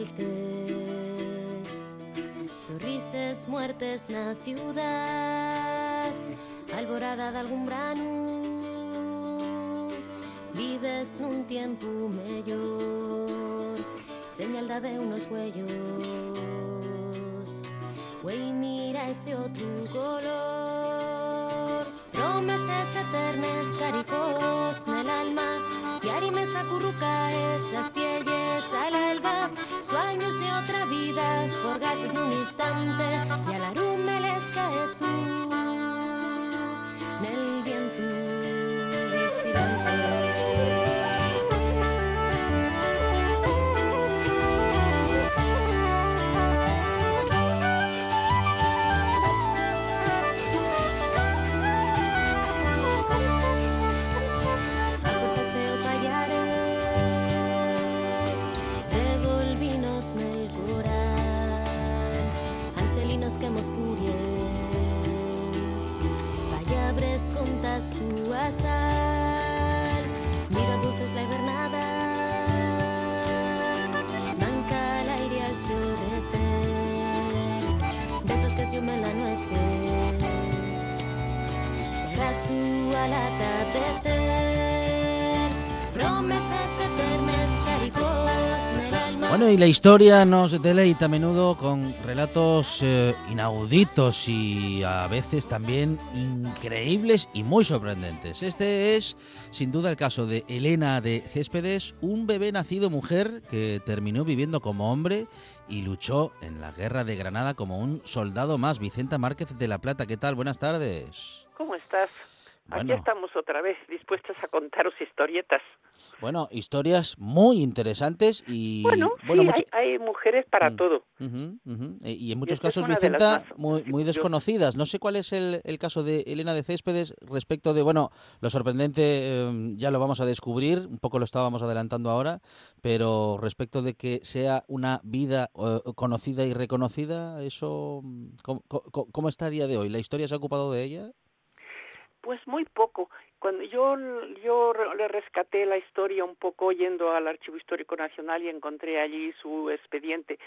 Descalces Sorrises muertes na ciudad. Alborada de algún brano Vives nun tiempo mellor. Señal da de unos huellos. Güey, mira ese otro color que mos curien Pallabres contas túa sal Miro dulces la hibernada. Manca el aire al xorreter Besos que se humen la noche. Será tú al atardecer. Bueno, y la historia nos deleita a menudo con relatos eh, inauditos y a veces también increíbles y muy sorprendentes. Este es, sin duda, el caso de Elena de Céspedes, un bebé nacido mujer que terminó viviendo como hombre y luchó en la guerra de Granada como un soldado más. Vicenta Márquez de la Plata, ¿qué tal? Buenas tardes. ¿Cómo estás? Aquí Bueno. estamos otra vez, dispuestas a contaros historietas. Bueno, historias muy interesantes y... Bueno, sí, mucho- hay, hay mujeres para Mm. todo. E- Y en muchos casos, de Vicenta, muy, desconocidas. No sé cuál es el, el caso de Elena de Céspedes respecto de, bueno, lo sorprendente eh, ya lo vamos a descubrir, un poco lo estábamos adelantando ahora, pero respecto de que sea una vida eh, conocida y reconocida, eso, mm, ¿cómo, cómo- cómo está a día de hoy? ¿La historia se ha ocupado de ella? Pues muy poco. Cuando yo, yo le rescaté la historia un poco yendo al Archivo Histórico Nacional y encontré allí su expediente,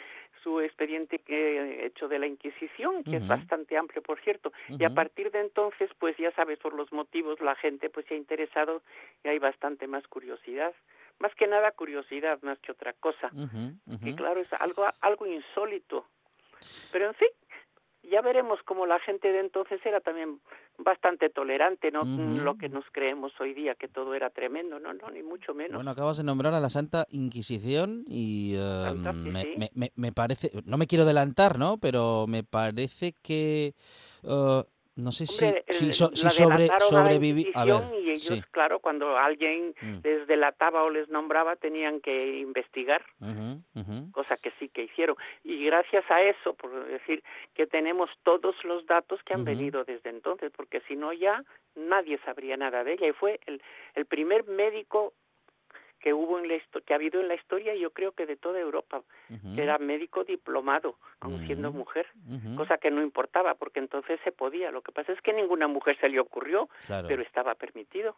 su expediente que, hecho de la Inquisición, que es bastante amplio, por cierto. Y a partir de entonces, pues ya sabes, por los motivos, la gente pues se ha interesado y hay bastante más curiosidad. Más que nada curiosidad, más que otra cosa. Que claro es algo algo insólito pero en fin ya veremos cómo la gente de entonces era también bastante tolerante no lo que nos creemos hoy día que todo era tremendo no no ni mucho menos Bueno, acabas de nombrar a la Santa Inquisición y Santa, sí, me, sí. me- me- me parece, no me quiero adelantar, ¿no? Pero me parece que, eh, no sé si, Hombre, si, el- so- si la sobre, a. A ver, y ellos sí. claro cuando alguien Mm. les delataba o les nombraba tenían que investigar cosa que sí que hicieron y gracias a eso por decir que tenemos todos los datos que han venido desde entonces porque si no ya nadie sabría nada de ella y fue el, el primer médico que hubo en la que ha habido en la historia yo creo que de toda Europa era médico diplomado aun siendo mujer cosa que no importaba porque entonces se podía lo que pasa es que ninguna mujer se le ocurrió claro. pero estaba permitido.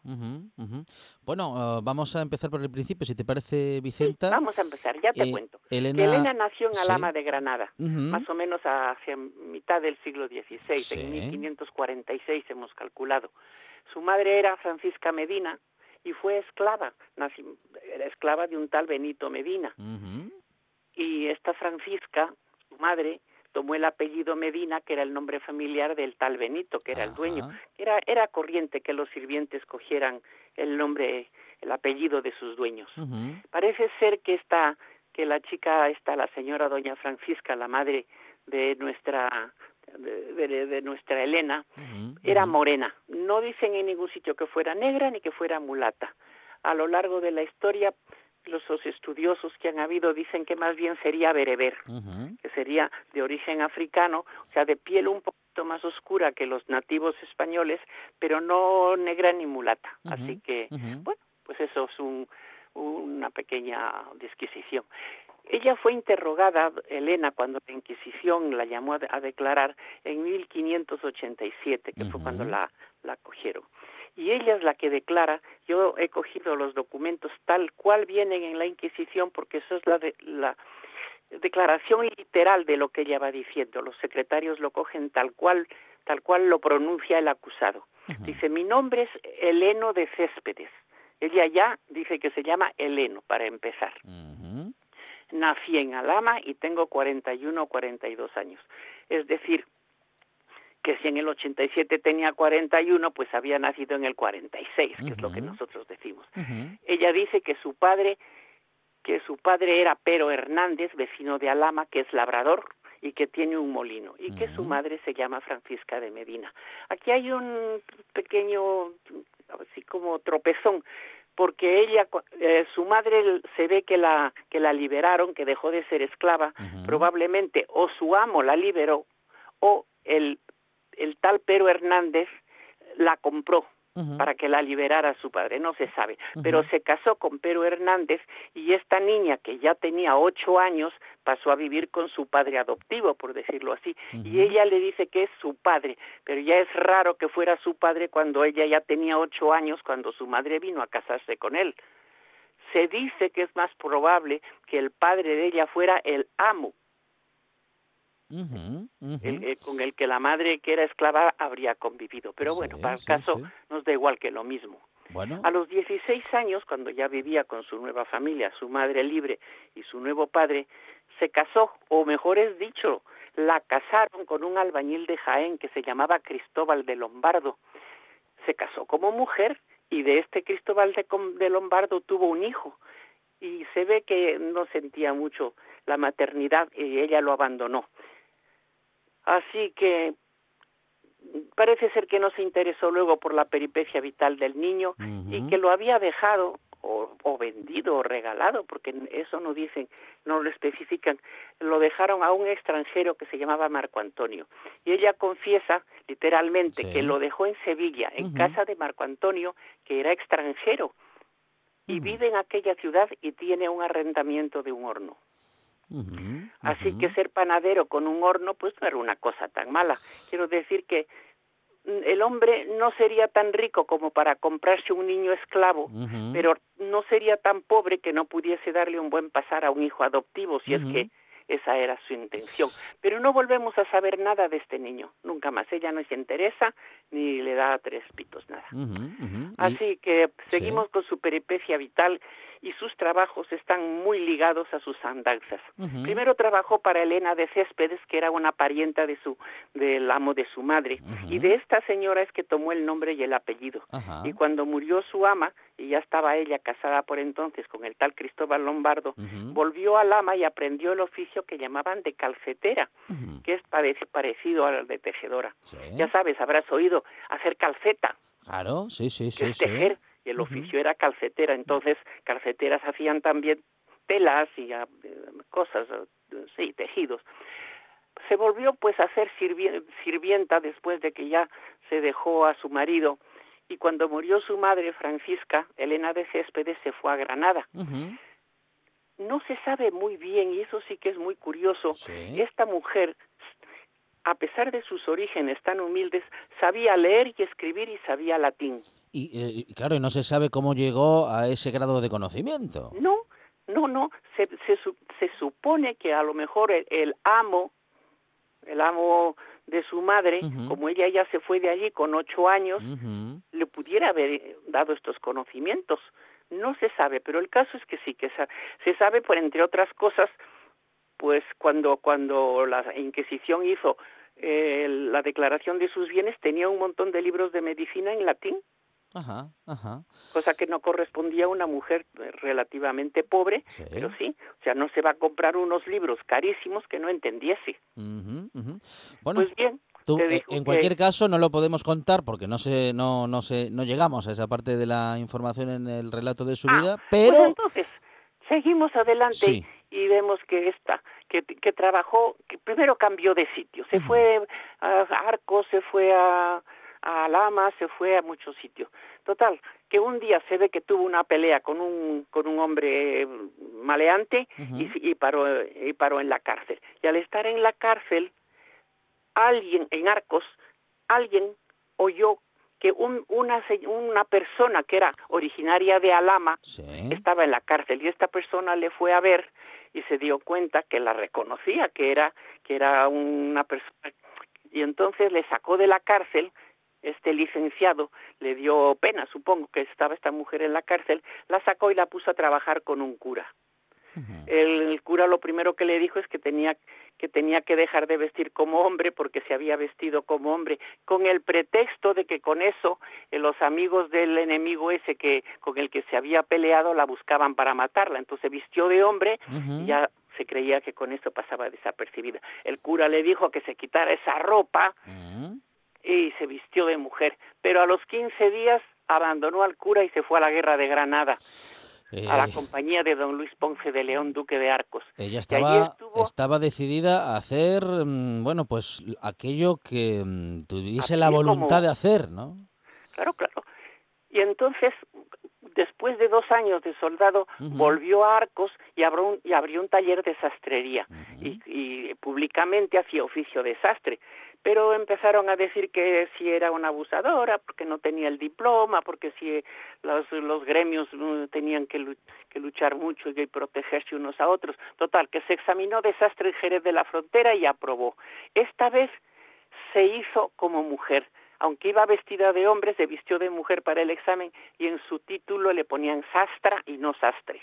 Bueno, eh, vamos a empezar por el principio, si te parece, Vicenta. vamos a empezar ya te Eh, cuento Elena, Elena nació en sí. Alhama de Granada más o menos hacia mitad del siglo XVI, Sí. en 1546 hemos calculado. Su madre era Francisca Medina y fue esclava, nací- era esclava de un tal Benito Medina. Y esta Francisca, su madre, tomó el apellido Medina, que era el nombre familiar del tal Benito, que era el dueño. Era, era corriente que los sirvientes cogieran el nombre, el apellido de sus dueños. Parece ser que esta que la chica está la señora doña Francisca, la madre de nuestra de, nuestra Elena, era morena. No dicen en ningún sitio que fuera negra ni que fuera mulata. A lo largo de la historia, los estudiosos que han habido dicen que más bien sería bereber, que sería de origen africano, o sea, de piel un poquito más oscura que los nativos españoles, pero no negra ni mulata. Así que, bueno, pues eso es un, una pequeña disquisición. Ella fue interrogada, Elena, cuando la Inquisición la llamó a, declarar en 1587, que fue cuando la, la cogieron. Y ella es la que declara, yo he cogido los documentos tal cual vienen en la Inquisición, porque eso es la, la declaración literal de lo que ella va diciendo. Los secretarios lo cogen tal cual, tal cual lo pronuncia el acusado. Dice, mi nombre es Heleno de Céspedes ella ya dice que se llama Heleno, para empezar. Nací en Alama y tengo 41 o 42 años. Es decir, que si en el 87 tenía 41, pues había nacido en el 46, que es lo que nosotros decimos. Ella dice que su padre que su padre era Pero Hernández, vecino de Alama, que es labrador y que tiene un molino, y que su madre se llama Francisca de Medina. Aquí hay un pequeño así como tropezón porque ella eh, su madre se ve que la que la liberaron que dejó de ser esclava probablemente o su amo la liberó o el el tal Pero Hernández la compró para que la liberara su padre, no se sabe. Pero se casó con Pero Hernández y esta niña que ya tenía ocho años pasó a vivir con su padre adoptivo, por decirlo así. Y ella le dice que es su padre, pero ya es raro que fuera su padre cuando ella ya tenía ocho años, cuando su madre vino a casarse con él. Se dice que es más probable que el padre de ella fuera el amo eh, con el que la madre que era esclava habría convivido. Pero bueno, para el caso nos da igual que lo mismo. A los 16 años, cuando ya vivía con su nueva familia, su madre libre y su nuevo padre, se casó, o mejor es dicho, la casaron con un albañil de Jaén que se llamaba Cristóbal de Lombardo. Se casó como mujer y de este Cristóbal de Lombardo tuvo un hijo y se ve que no sentía mucho la maternidad y ella lo abandonó. Así que parece ser que no se interesó luego por la peripecia vital del niño y que lo había dejado o, o, vendido o regalado, porque eso no dicen, no lo especifican, lo dejaron a un extranjero que se llamaba Marco Antonio. Y ella confiesa literalmente que lo dejó en Sevilla, en casa de Marco Antonio, que era extranjero, y vive en aquella ciudad y tiene un arrendamiento de un horno. Así que ser panadero con un horno, pues no era una cosa tan mala. Quiero decir que mm, el hombre no sería tan rico como para comprarse un niño esclavo, pero no sería tan pobre que no pudiese darle un buen pasar a un hijo adoptivo, si es que esa era su intención. Pero no volvemos a saber nada de este niño, nunca más. Ella no se interesa ni le da tres pitos nada. Así que seguimos con su peripecia vital y sus trabajos están muy ligados a sus andanzas. Primero trabajó para Elena de Céspedes, que era una parienta de su del amo de su madre, y de esta señora es que tomó el nombre y el apellido. Y cuando murió su ama, y ya estaba ella casada por entonces con el tal Cristóbal Lombardo, volvió al ama y aprendió el oficio que llamaban de calcetera, que es parecido al de tejedora. Ya sabes, habrás oído hacer calceta. Claro, sí, sí, sí. tejer y el oficio era calcetera, entonces calceteras hacían también telas y ah, cosas, sí, tejidos. Se volvió pues a ser sirvienta después de que ya se dejó a su marido y cuando murió su madre Francisca, Elena de Céspedes se fue a Granada. No se sabe muy bien, y eso sí que es muy curioso, esta mujer a pesar de sus orígenes tan humildes, sabía leer y escribir y sabía latín. Y eh, claro, y no se sabe cómo llegó a ese grado de conocimiento. No, no, no. Se, se, supone que a lo mejor el, amo, el amo de su madre, como ella ya se fue de allí con ocho años, le pudiera haber dado estos conocimientos. No se sabe, pero el caso es que sí, que se sabe por entre otras cosas pues cuando, cuando la Inquisición hizo eh, la declaración de sus bienes tenía un montón de libros de medicina en latín Ajá, ajá. Cosa que no correspondía a una mujer eh, relativamente pobre, Sí. pero sí, o sea, no se va a comprar unos libros carísimos que no entendiese. Ujú. Bueno, Pues bien, tú, eh, en cualquier caso no lo podemos contar porque no sé, no, no sé, no llegamos a esa parte de la información en el relato de su Ah, vida, Pues pero entonces, seguimos adelante Sí. Y vemos que esta, que, que trabajó, que primero cambió de sitio, se fue a Arcos, se fue a, a Lama, se fue a muchos sitios. Total, que un día se ve que tuvo una pelea con un, con un hombre maleante y, y, paró, y paró en la cárcel. Y al estar en la cárcel, alguien en Arcos, alguien oyó que un, una, una persona que era originaria de Alama sí. estaba en la cárcel y esta persona le fue a ver y se dio cuenta que la reconocía que era que era una persona y entonces le sacó de la cárcel este licenciado le dio pena supongo que estaba esta mujer en la cárcel la sacó y la puso a trabajar con un cura El, el cura lo primero que le dijo es que tenía que tenía que dejar de vestir como hombre porque se había vestido como hombre con el pretexto de que con eso eh, los amigos del enemigo ese que con el que se había peleado la buscaban para matarla. Entonces vistió de hombre y ya se creía que con eso pasaba desapercibida. El cura le dijo que se quitara esa ropa Ujú. y se vistió de mujer pero a los 15 días abandonó al cura y se fue a la guerra de Granada a la Eh, compañía de don Luis Ponce de León, duque de Arcos. Ella estaba, estuvo- estaba decidida a hacer, mm, bueno, pues aquello que mm, tuviese la como- voluntad de hacer, ¿no? Claro, claro. Y entonces, después de dos años de soldado, volvió a Arcos y abrió un, y abrió un taller de sastrería. Y, y públicamente hacía oficio de sastre. Pero empezaron a decir que si era una abusadora, porque no tenía el diploma, porque si los, los gremios mm, tenían que, que luchar mucho y protegerse unos a otros. Total, que se examinó de sastre en Jerez de la Frontera y aprobó. Esta vez se hizo como mujer. Aunque iba vestida de hombre, se vistió de mujer para el examen y en su título le ponían sastra y no sastre.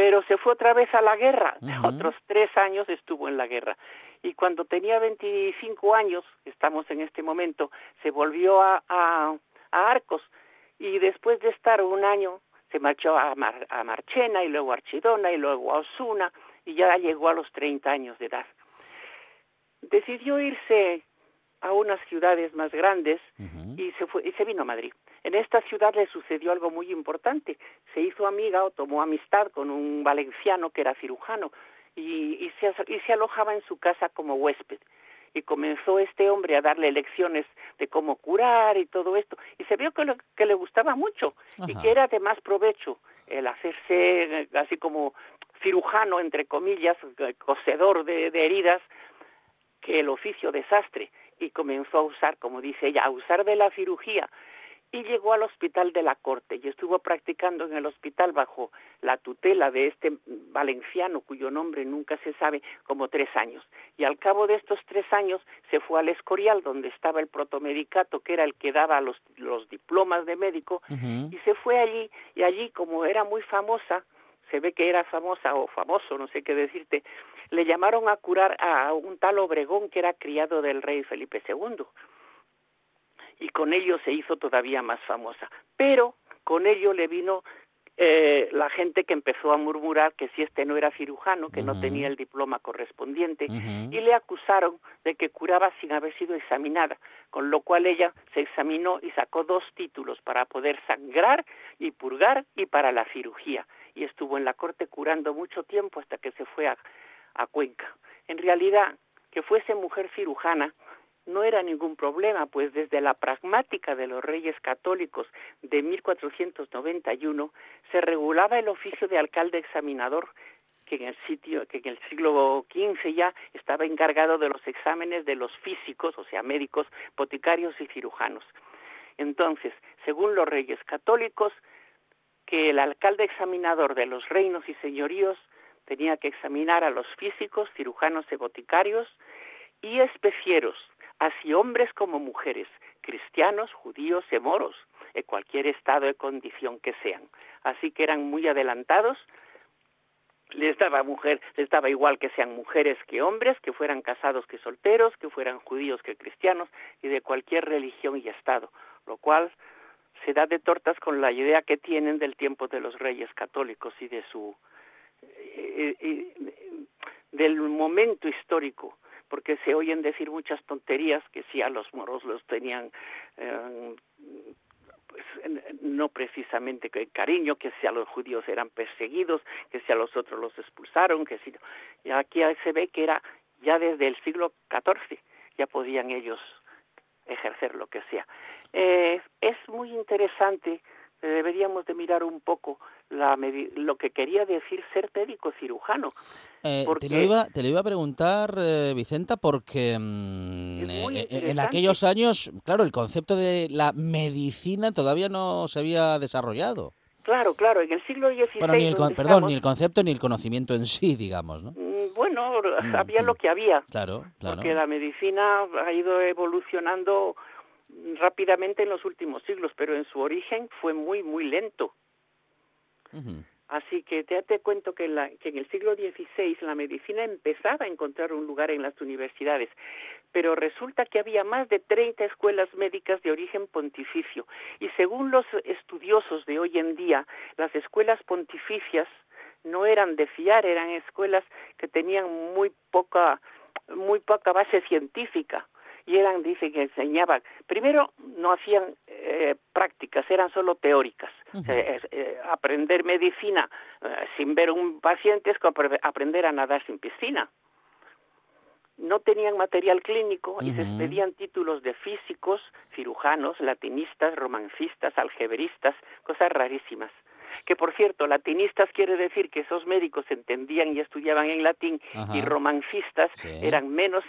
Pero se fue otra vez a la guerra, otros tres años estuvo en la guerra. Y cuando tenía 25 años, estamos en este momento, se volvió a, a, a Arcos y después de estar un año se marchó a, Mar- a Marchena y luego a Archidona y luego a Osuna y ya llegó a los 30 años de edad. Decidió irse a unas ciudades más grandes y se fue y se vino a Madrid. En esta ciudad le sucedió algo muy importante. Se hizo amiga o tomó amistad con un valenciano que era cirujano y, y se, y se alojaba en su casa como huésped. Y comenzó este hombre a darle lecciones de cómo curar y todo esto. Y se vio que le, que le gustaba mucho y que era de más provecho el hacerse eh, así como cirujano, entre comillas, eh, cosedor de, de heridas, que el oficio de sastre y comenzó a usar, como dice ella, a usar de la cirugía y llegó al hospital de la corte y estuvo practicando en el hospital bajo la tutela de este valenciano cuyo nombre nunca se sabe como tres años. Y al cabo de estos tres años se fue al Escorial donde estaba el protomedicato que era el que daba los, los diplomas de médico y se fue allí y allí como era muy famosa se ve que era famosa o famoso no sé qué decirte le llamaron a curar a un tal Obregón que era criado del rey Felipe II y con ello se hizo todavía más famosa. Pero con ello le vino eh, la gente que empezó a murmurar que si este no era cirujano, que no tenía el diploma correspondiente, y le acusaron de que curaba sin haber sido examinada, con lo cual ella se examinó y sacó dos títulos para poder sangrar y purgar y para la cirugía, y estuvo en la corte curando mucho tiempo hasta que se fue a, a Cuenca. En realidad, que fuese mujer cirujana no era ningún problema, pues desde la pragmática de los reyes católicos de 1491 se regulaba el oficio de alcalde examinador que en el sitio que en el siglo XV ya estaba encargado de los exámenes de los físicos, o sea, médicos, boticarios y cirujanos. Entonces, según los reyes católicos, que el alcalde examinador de los reinos y señoríos tenía que examinar a los físicos, cirujanos y boticarios y especieros, así hombres como mujeres, cristianos, judíos y moros, en cualquier estado de condición que sean. Así que eran muy adelantados, les daba mujer, les daba igual que sean mujeres que hombres, que fueran casados que solteros, que fueran judíos que cristianos y de cualquier religión y estado, lo cual se da de tortas con la idea que tienen del tiempo de los reyes católicos y de su eh, eh, del momento histórico porque se oyen decir muchas tonterías que si a los moros los tenían eh, pues no precisamente cariño, que si a los judíos eran perseguidos, que si a los otros los expulsaron, que si y aquí se ve que era ya desde el siglo XIV ya podían ellos ejercer lo que sea. Eh, es muy interesante deberíamos de mirar un poco la lo que quería decir ser médico cirujano. Eh, te, lo iba, te lo iba a preguntar, eh, Vicenta, porque mm, eh, en aquellos años, claro, el concepto de la medicina todavía no se había desarrollado. Claro, claro, en el siglo XVI... Bueno, ni el, perdón, ni el concepto ni el conocimiento en sí, digamos, ¿no? Mm, bueno, había lo que había. Claro, claro. Porque la medicina ha ido evolucionando rápidamente en los últimos siglos, pero en su origen fue muy, muy lento. Así que te, te cuento que, la, que en el siglo XVI la medicina empezaba a encontrar un lugar en las universidades, pero resulta que había más de 30 escuelas médicas de origen pontificio. Y según los estudiosos de hoy en día, las escuelas pontificias no eran de fiar, eran escuelas que tenían muy poca muy poca base científica y eran, dice, que enseñaban, primero no hacían eh, prácticas, eran solo teóricas. Eh, aprender medicina eh, sin ver un paciente es como aprender a nadar sin piscina. No tenían material clínico y se pedían títulos de físicos, cirujanos, latinistas, romancistas, algebristas, cosas rarísimas. Que por cierto, latinistas quiere decir que esos médicos entendían y estudiaban en latín y romancistas eran menos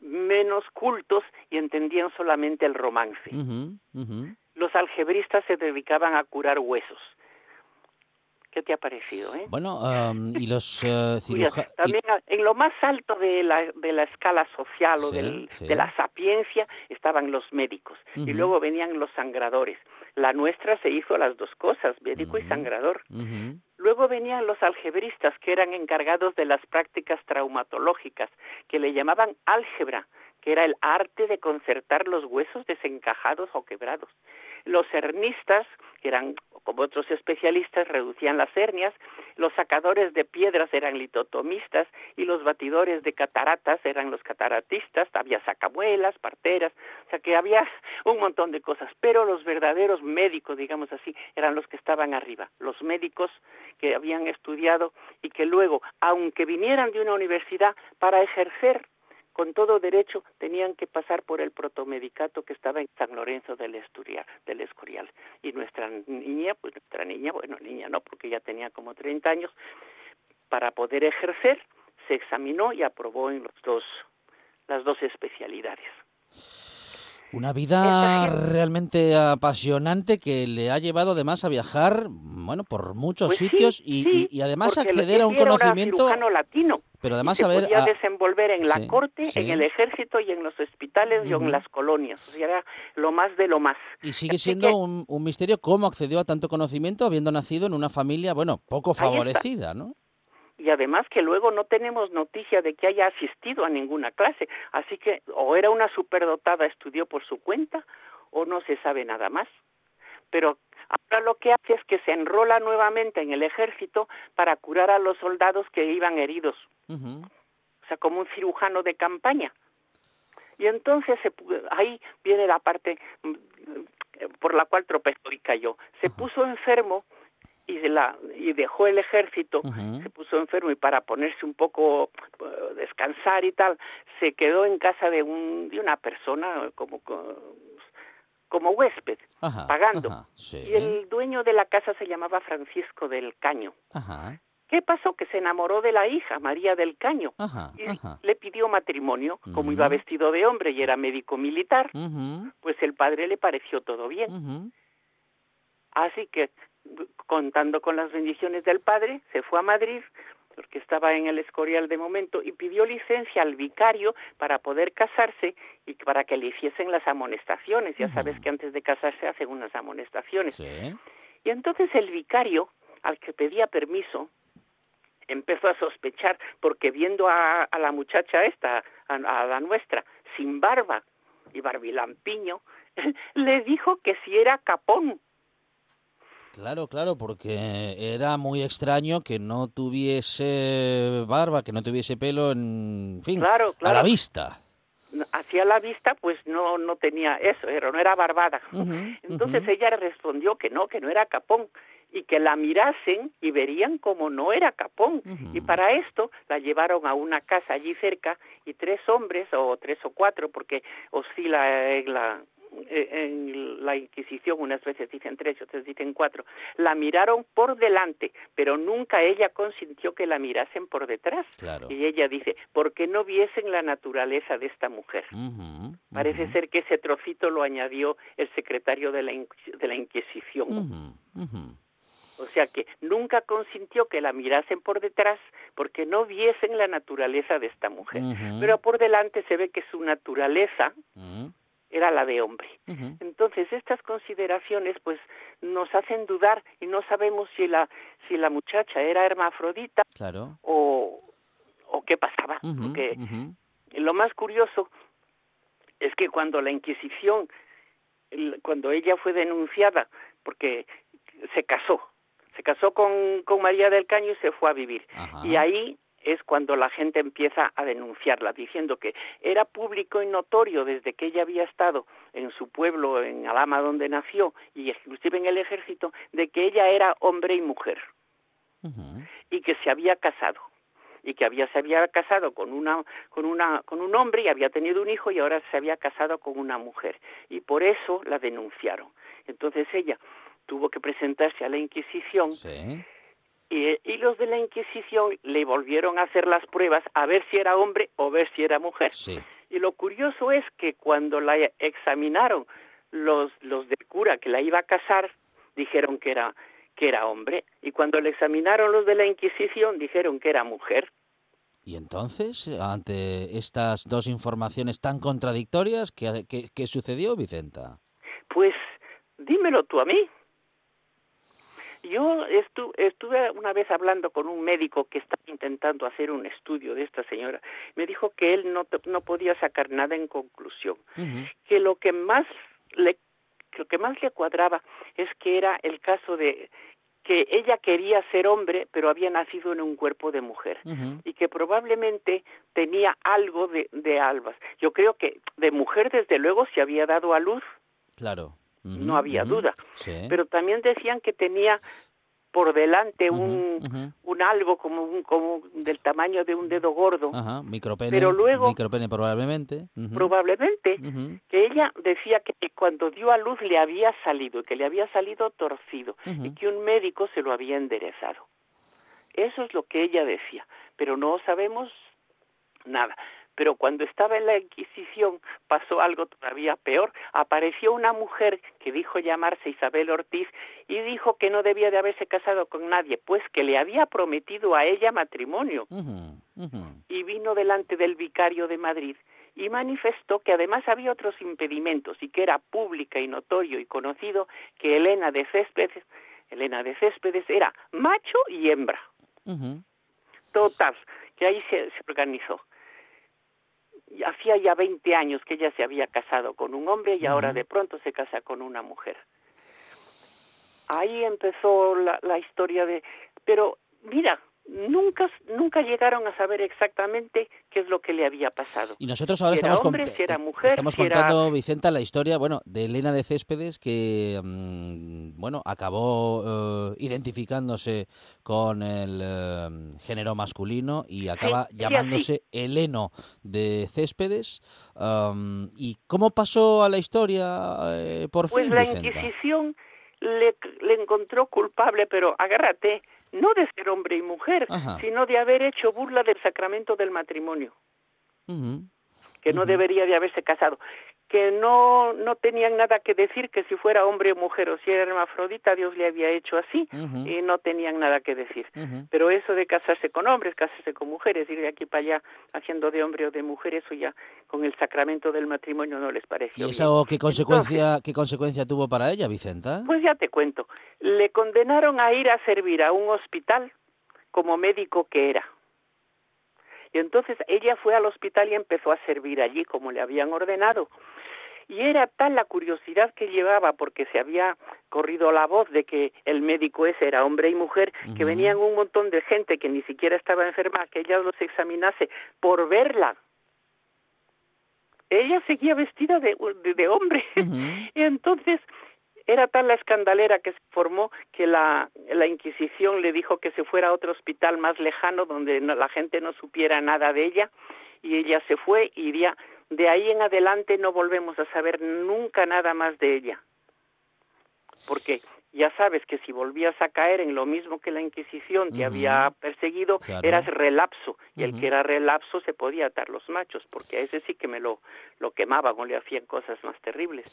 menos cultos y entendían solamente el romance. Los algebristas se dedicaban a curar huesos. ¿Qué te ha parecido? Eh? Bueno, y los uh, cirujanos... También en lo más alto de la, de la escala social o del, de la sapiencia estaban los médicos y luego venían los sangradores. La nuestra se hizo las dos cosas, médico y sangrador. Luego venían los algebristas, que eran encargados de las prácticas traumatológicas, que le llamaban álgebra, que era el arte de concertar los huesos desencajados o quebrados. Los hernistas, que eran como otros especialistas, reducían las hernias, los sacadores de piedras eran litotomistas y los batidores de cataratas eran los cataratistas, había sacabuelas, parteras, o sea que había un montón de cosas, pero los verdaderos médicos, digamos así, eran los que estaban arriba, los médicos que habían estudiado y que luego, aunque vinieran de una universidad, para ejercer con todo derecho tenían que pasar por el protomedicato que estaba en San Lorenzo del, Esturial, del Escorial. Y nuestra niña, pues nuestra niña, bueno, niña no, porque ya tenía como 30 años, para poder ejercer, se examinó y aprobó en los dos, las dos especialidades. Una vida realmente apasionante que le ha llevado además a viajar, bueno, por muchos pues sitios y, y, además acceder a un conocimiento latino. Pero además se saber podía desenvolver en la corte, en el ejército y en los hospitales y en las colonias. O sea, era lo más de lo más. Y sigue siendo un, un, misterio cómo accedió a tanto conocimiento habiendo nacido en una familia, bueno, poco favorecida, ¿no? Y además que luego no tenemos noticia de que haya asistido a ninguna clase, así que o era una superdotada, estudió por su cuenta, o no se sabe nada más. Pero ahora lo que hace es que se enrola nuevamente en el ejército para curar a los soldados que iban heridos, o sea, como un cirujano de campaña. Y entonces se, ahí viene la parte mm, por la cual tropezó y cayó. Se puso enfermo y, la, y dejó el ejército, se puso enfermo y para ponerse un poco, uh, descansar y tal, se quedó en casa de, un, de una persona como, como huésped, pagando. Y el dueño de la casa se llamaba Francisco del Caño. ¿Qué pasó? Que se enamoró de la hija, María del Caño, y le pidió matrimonio. Como iba vestido de hombre y era médico militar, pues el padre le pareció todo bien. Así que contando con las bendiciones del padre, se fue a Madrid, porque estaba en el Escorial de momento, y pidió licencia al vicario para poder casarse y para que le hiciesen las amonestaciones. Ya sabes que antes de casarse hacen unas amonestaciones. Y entonces el vicario, al que pedía permiso, empezó a sospechar, porque viendo a, la muchacha esta, a, la nuestra, sin barba y barbilampiño, le dijo que si era capón. Claro, claro, porque era muy extraño que no tuviese barba, que no tuviese pelo, en fin, Claro, a la vista. Hacia la vista, pues no, no tenía eso, era, no era barbada. Entonces ella respondió que no, que no era capón y que la mirasen y verían como no era capón. Y para esto la llevaron a una casa allí cerca y tres hombres, o tres o cuatro, porque oscila en la, en la Inquisición, unas veces dicen tres, otras dicen cuatro, la miraron por delante, pero nunca ella consintió que la mirasen por detrás. Claro. Y ella dice, porque no viesen la naturaleza de esta mujer. Parece ser que ese trocito lo añadió el secretario de la, Inquis- de la Inquisición. O sea que nunca consintió que la mirasen por detrás porque no viesen la naturaleza de esta mujer. Pero por delante se ve que su naturaleza era la de hombre. Entonces estas consideraciones pues nos hacen dudar y no sabemos si la si la muchacha era hermafrodita Claro. o o qué pasaba, porque lo más curioso es que cuando la Inquisición, cuando ella fue denunciada, porque se casó, se casó con, con María del Caño y se fue a vivir. Ajá. Y ahí es cuando la gente empieza a denunciarla, diciendo que era público y notorio desde que ella había estado en su pueblo, en Alama, donde nació, y inclusive en el ejército, de que ella era hombre y mujer. Y que se había casado y que había se había casado con una con una con un hombre y había tenido un hijo y ahora se había casado con una mujer. Y por eso la denunciaron. Entonces ella tuvo que presentarse a la Inquisición Sí. Y, y los de la Inquisición le volvieron a hacer las pruebas a ver si era hombre o ver si era mujer Sí. y lo curioso es que cuando la examinaron los los del cura que la iba a casar dijeron que era que era hombre y cuando le examinaron los de la Inquisición dijeron que era mujer. Y entonces, ante estas dos informaciones tan contradictorias, ¿qué, qué- qué sucedió, Vicenta? Pues dímelo tú a mí. Yo estu- estuve una vez hablando con un médico que estaba intentando hacer un estudio de esta señora. Me dijo que él no, no podía sacar nada en conclusión. Que lo que más le lo que más le cuadraba es que era el caso de que ella quería ser hombre pero había nacido en un cuerpo de mujer y que probablemente tenía algo de, de albas. Yo creo que de mujer desde luego se había dado a luz, Claro. No había duda, Sí. pero también decían que tenía por delante un, un algo como un, como del tamaño de un dedo gordo, Ajá, micropene. Pero luego- Micropene probablemente. Probablemente que ella decía que cuando dio a luz le había salido, que le había salido torcido y que un médico se lo había enderezado. Eso es lo que ella decía, pero no sabemos nada. Pero cuando estaba en la Inquisición pasó algo todavía peor. Apareció una mujer que dijo llamarse Isabel Ortiz y dijo que no debía de haberse casado con nadie, pues que le había prometido a ella matrimonio y vino delante del vicario de Madrid y manifestó que además había otros impedimentos y que era pública y notorio y conocido que Elena de Céspedes, Elena de Céspedes era macho y hembra. Ujú. Total, que ahí se, se organizó. Hacía ya 20 años que ella se había casado con un hombre y ahora de pronto se casa con una mujer. Ahí empezó la, la historia de... Pero mira, nunca, nunca llegaron a saber exactamente qué es lo que le había pasado. Y nosotros ahora Si estamos, hombre, cont- si era eh, mujer, estamos si era- contando, Vicenta, la historia, bueno, de Elena de Céspedes que, mm, bueno, acabó eh, identificándose con el eh, género masculino y acaba sí, llamándose Heleno de Céspedes. am, ¿Y cómo pasó a la historia eh, por Pues fin, la Vicenta? Inquisición le, le encontró culpable, pero agárrate, no de ser hombre y mujer, Ajá. sino de haber hecho burla del sacramento del matrimonio. Que no debería de haberse casado, que no no tenían nada que decir que si fuera hombre o mujer o si era hermafrodita Dios le había hecho así y no tenían nada que decir. Pero eso de casarse con hombres, casarse con mujeres, ir de aquí para allá haciendo de hombre o de mujer, eso ya con el sacramento del matrimonio no les ¿Y pareció bien. eso qué consecuencia, qué consecuencia tuvo para ella, Vicenta? Pues ya te cuento, le condenaron a ir a servir a un hospital como médico que era. Y entonces ella fue al hospital y empezó a servir allí como le habían ordenado. Y era tal la curiosidad que llevaba, porque se había corrido la voz de que el médico ese era hombre y mujer, que venían un montón de gente que ni siquiera estaba enferma, que ella los examinase por verla. Ella seguía vestida de, de, hombre. y entonces era tal la escandalera que se formó que la, la Inquisición le dijo que se fuera a otro hospital más lejano donde la gente no supiera nada de ella y ella se fue y de, de ahí en adelante no volvemos a saber nunca nada más de ella. Porque ya sabes que si volvías a caer en lo mismo que la Inquisición te había perseguido, eras relapso, y el que era relapso se podía atar los machos, porque a ese sí que me lo, lo quemaban o le hacían cosas más terribles.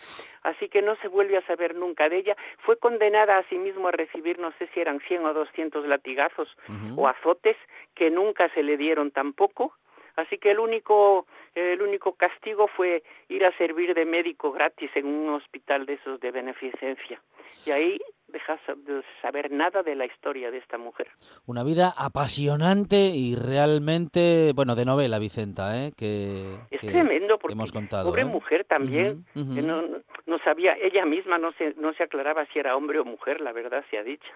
Así que no se vuelve a saber nunca de ella. Fue condenada a sí mismo a recibir, no sé si eran 100 o 200 latigazos o azotes, que nunca se le dieron tampoco, Así que el único, el único castigo fue ir a servir de médico gratis en un hospital de esos de beneficencia. Y ahí dejas de saber nada de la historia de esta mujer. Una vida apasionante y realmente, bueno, de novela, Vicenta, ¿eh? Que, es tremendo porque hemos contado, pobre ¿eh? mujer también, que no, no sabía, ella misma no se, no se aclaraba si era hombre o mujer, la verdad se ha dicho.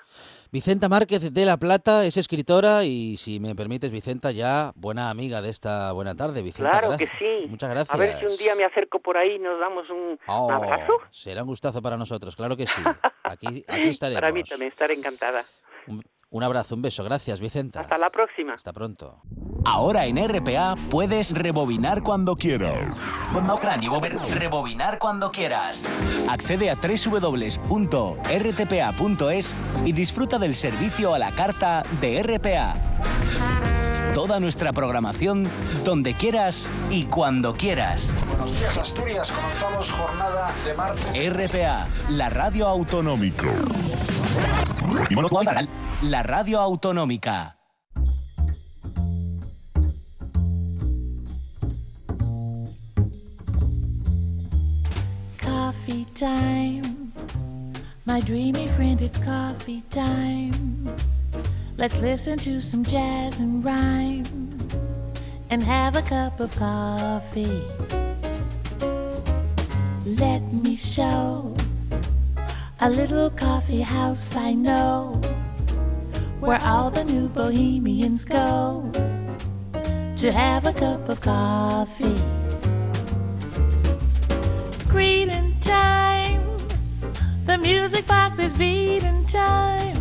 Vicenta Márquez de La Plata es escritora y, si me permites, Vicenta, ya buena amiga de esta buena tarde, Vicenta. Claro que sí. Muchas gracias. A ver si un día me acerco por ahí y nos damos un, Oh, abrazo. Será un gustazo para nosotros, claro que sí. Aquí, aquí estaremos. Para mí también, estaré encantada. Un, un abrazo, un beso. Gracias, Vicenta. Hasta la próxima. Hasta pronto. Ahora en RPA puedes rebobinar cuando quieras. Rebobinar cuando quieras. Accede a www.rtpa.es y disfruta del servicio a la carta de RPA. Toda nuestra programación donde quieras y cuando quieras. Buenos días, Asturias. Comenzamos jornada de martes. RPA, la radio autonómica. La radio autonómica. Coffee time. My dreamy friend, it's coffee time. Let's listen to some jazz and rhyme and have a cup of coffee. Let me show a little coffee house I know where all the new bohemians go to have a cup of coffee. Greeting time, the music box is beating time.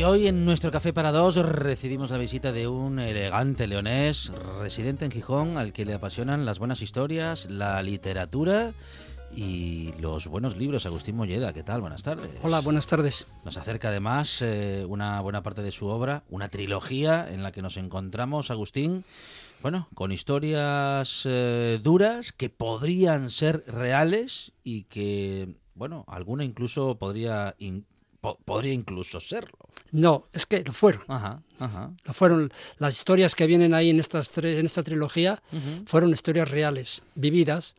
Y hoy en nuestro Café para Dos recibimos la visita de un elegante leonés residente en Gijón al que le apasionan las buenas historias, la literatura y los buenos libros. Agustín Molleda, ¿qué tal? Buenas tardes. Hola, buenas tardes. Nos acerca además eh, una buena parte de su obra, una trilogía en la que nos encontramos, Agustín, bueno, con historias eh, duras que podrían ser reales y que, bueno, alguna incluso podría, in- po- podría incluso serlo. No, es que lo fueron. Ajá, ajá. Lo fueron las historias que vienen ahí en estas tres, en esta trilogía fueron historias reales, vividas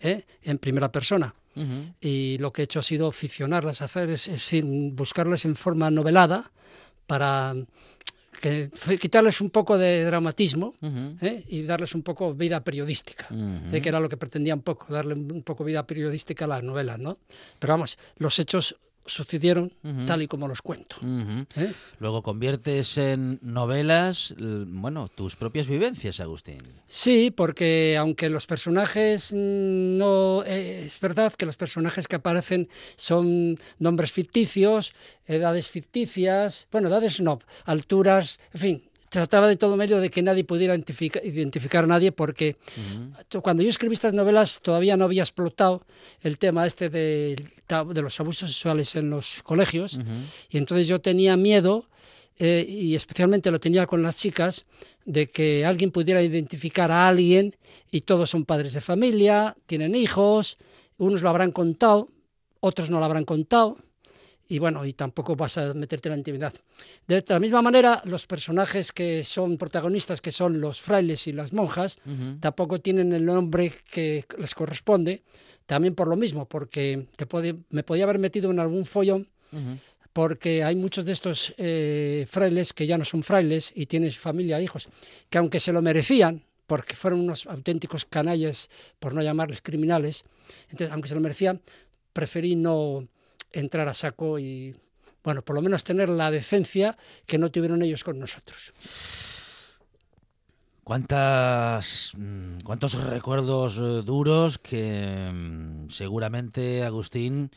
¿eh? en primera persona. ujú, Y lo que he hecho ha sido ficcionarlas, hacer es, decir, buscarlas en forma novelada para que, quitarles un poco de dramatismo ¿eh? y darles un poco vida periodística. ujú. ¿eh? que era lo que pretendía un poco, darle un poco vida periodística a las novelas, ¿no? Pero vamos, los hechos sucedieron tal y como los cuento. ¿eh? Luego conviertes en novelas, bueno, tus propias vivencias, Agustín. Sí, porque aunque los personajes no eh, es verdad que los personajes que aparecen son nombres ficticios, edades ficticias, bueno, edades no, alturas, en fin, trataba de todo medio de que nadie pudiera identifica- identificar a nadie porque cuando yo escribí estas novelas todavía no había explotado el tema este de, los abusos sexuales en los colegios y entonces yo tenía miedo eh, y especialmente lo tenía con las chicas de que alguien pudiera identificar a alguien y todos son padres de familia, tienen hijos, unos lo habrán contado, otros no lo habrán contado y bueno, y tampoco vas a meterte en la intimidad. De la misma manera, los personajes que son protagonistas, que son los frailes y las monjas, tampoco tienen el nombre que les corresponde, también por lo mismo, porque te puede, me podía haber metido en algún follón, porque hay muchos de estos eh, frailes que ya no son frailes y tienen familia e hijos, que aunque se lo merecían, porque fueron unos auténticos canallas, por no llamarles criminales, entonces, aunque se lo merecían, preferí no entrar a saco y, bueno, por lo menos tener la decencia que no tuvieron ellos con nosotros. ¿Cuántas, mm, ¿Cuántos recuerdos eh, duros que mm, seguramente, Agustín,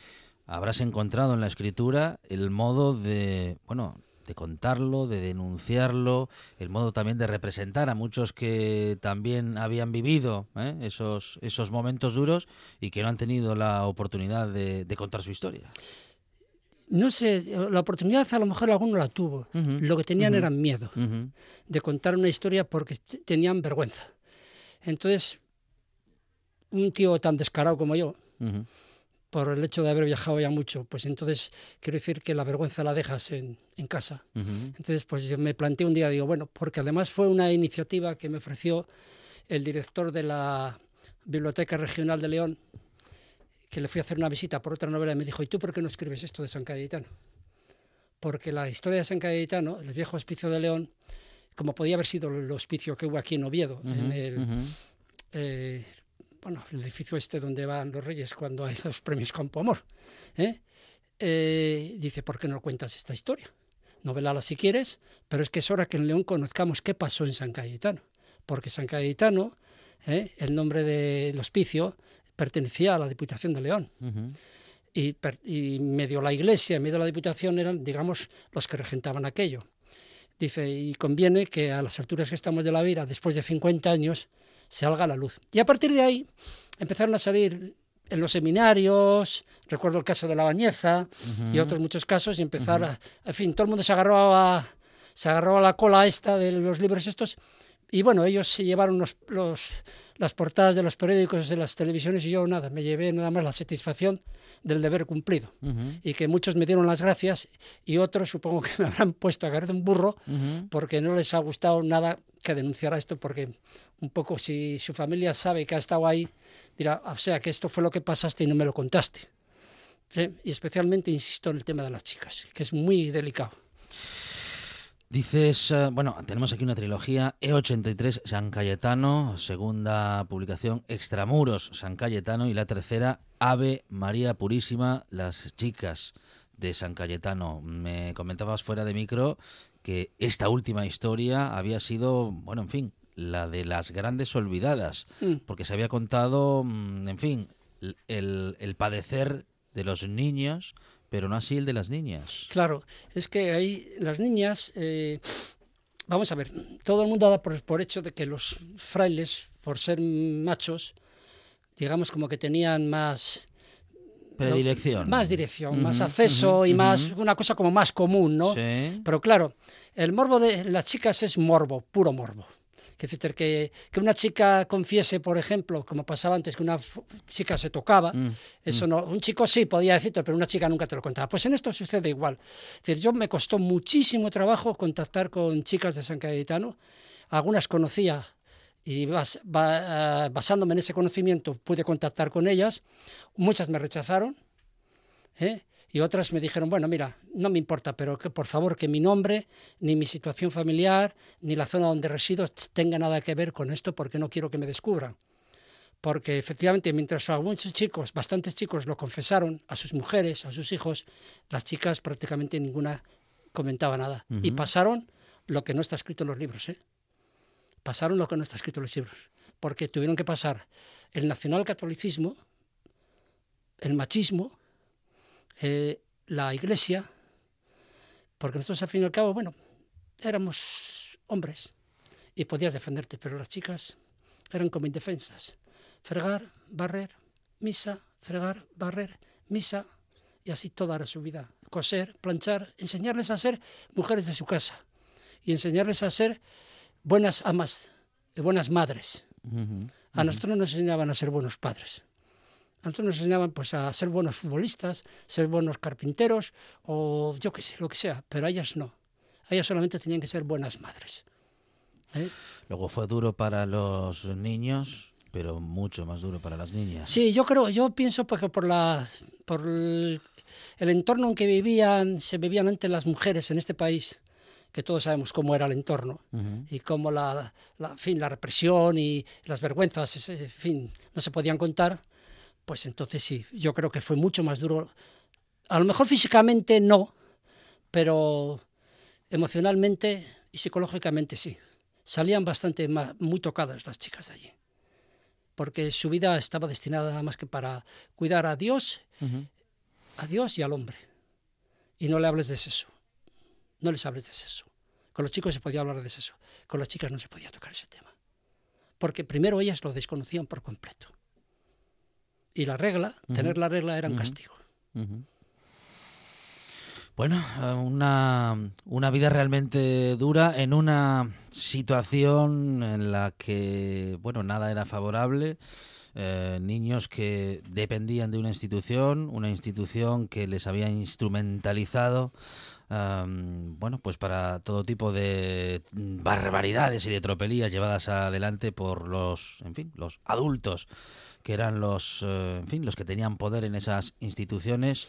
habrás encontrado en la escritura el modo de, bueno, de contarlo, de denunciarlo, el modo también de representar a muchos que también habían vivido ¿eh? esos, esos momentos duros y que no han tenido la oportunidad de, contar su historia. No sé, la oportunidad a lo mejor alguno la tuvo. Lo que tenían era miedo de contar una historia porque tenían vergüenza. Entonces, un tío tan descarado como yo, por el hecho de haber viajado ya mucho, pues entonces quiero decir que la vergüenza la dejas en, en casa. Entonces, pues yo me planteé un día, digo, bueno, porque además fue una iniciativa que me ofreció el director de la Biblioteca Regional de León, que le fui a hacer una visita por otra novela y me dijo, ¿y tú por qué no escribes esto de San Cayetano? Porque la historia de San Cayetano, el viejo hospicio de León, como podía haber sido el hospicio que hubo aquí en Oviedo, en el, eh, bueno, el edificio este donde van los reyes cuando hay los premios Campo Amor. ¿eh? Eh, dice, ¿por qué no cuentas esta historia? Novelala si quieres, pero es que es hora que en León conozcamos qué pasó en San Cayetano. Porque San Cayetano, ¿eh? el nombre del hospicio, pertenecía a la Diputación de León. y, y, medio la iglesia, medio la Diputación eran, digamos, los que regentaban aquello. Dice, y conviene que a las alturas que estamos de la vida, después de 50 años, salga a la luz. Y a partir de ahí empezaron a salir en los seminarios, recuerdo el caso de la Bañeza y otros muchos casos, y empezar a, en fin, todo el mundo se agarró a, se agarró a la cola esta de los libros estos, y bueno, ellos se llevaron los, los, las portadas de los periódicos, de las televisiones, y yo nada, me llevé nada más la satisfacción del deber cumplido. Y que muchos me dieron las gracias y otros supongo que me habrán puesto a caer de un burro porque no les ha gustado nada que denunciara esto, porque un poco si su familia sabe que ha estado ahí, dirá, o sea, que esto fue lo que pasaste y no me lo contaste. Y especialmente insisto en el tema de las chicas, que es muy delicado. Dices, eh, bueno, tenemos aquí una trilogía E83 San Cayetano, segunda publicación Extramuros San Cayetano y la tercera Ave María Purísima, las chicas de San Cayetano. Me comentabas fuera de micro que esta última historia había sido, bueno, en fin, la de las grandes olvidadas, mm. porque se había contado, mm, en fin, el, el padecer de los niños pero no así el de las niñas. Claro, es que ahí las niñas, eh, vamos a ver, todo el mundo da por, hecho de que los frailes, por ser machos, digamos como que tenían más... Predilección. más dirección, más acceso y más, una cosa como más común, ¿no? Sí. Pero claro, el morbo de las chicas es morbo, puro morbo. Que, que, que una chica confiese, por ejemplo, como pasaba antes, que una chica se tocaba, mm, eso mm. no, un chico sí podía decirte, pero una chica nunca te lo contaba. Pues en esto sucede igual. Es decir, yo me costó muchísimo trabajo contactar con chicas de San Cayetano, algunas conocía y ah, basándome en ese conocimiento pude contactar con ellas, muchas me rechazaron, ¿eh? Y otras me dijeron, bueno, mira, no me importa, pero que por favor que mi nombre, ni mi situación familiar, ni la zona donde resido tenga nada que ver con esto porque no quiero que me descubran. Porque efectivamente, mientras algunos chicos, bastantes chicos, lo confesaron a sus mujeres, a sus hijos, las chicas prácticamente ninguna comentaba nada. Y pasaron lo que no está escrito en los libros. ¿eh? Pasaron lo que no está escrito en los libros. Porque tuvieron que pasar el nacionalcatolicismo, el machismo, eh, la iglesia, porque nosotros al fin y al cabo, bueno, éramos hombres y podías defenderte, pero las chicas eran como indefensas. Fregar, barrer, misa, fregar, barrer, misa, y así toda era su vida. Coser, planchar, enseñarles a ser mujeres de su casa y enseñarles a ser buenas amas, buenas madres. A nosotros nos enseñaban a ser buenos padres. A nosotros nos enseñaban pues, a ser buenos futbolistas, ser buenos carpinteros o yo qué sé, lo que sea, pero a ellas no. A ellas solamente tenían que ser buenas madres. ¿eh? Luego fue duro para los niños, pero mucho más duro para las niñas. Sí, yo creo, yo pienso porque por la por el, el entorno en que vivían, se vivían antes las mujeres en este país, que todos sabemos cómo era el entorno Ujú. y cómo la, la, en fin, la represión y las vergüenzas, en fin, no se podían contar, pues entonces sí, yo creo que fue mucho más duro. A lo mejor físicamente no, pero emocionalmente y psicológicamente sí. Salían bastante muy tocadas las chicas de allí, porque su vida estaba destinada nada más que para cuidar a Dios, a Dios y al hombre. Y no le hables de sexo. No les hables de sexo. Con los chicos se podía hablar de sexo. Con las chicas no se podía tocar ese tema. Porque primero ellas lo desconocían por completo. Y la regla, tener la regla era un castigo. Bueno, eh, una, una vida realmente dura en una situación en la que, bueno, nada era favorable. eh, niños que dependían de una institución, una institución que les había instrumentalizado, bueno, pues para todo tipo de barbaridades y de tropelías llevadas adelante por los, en fin, los adultos que eran los, eh, en fin, los que tenían poder en esas instituciones.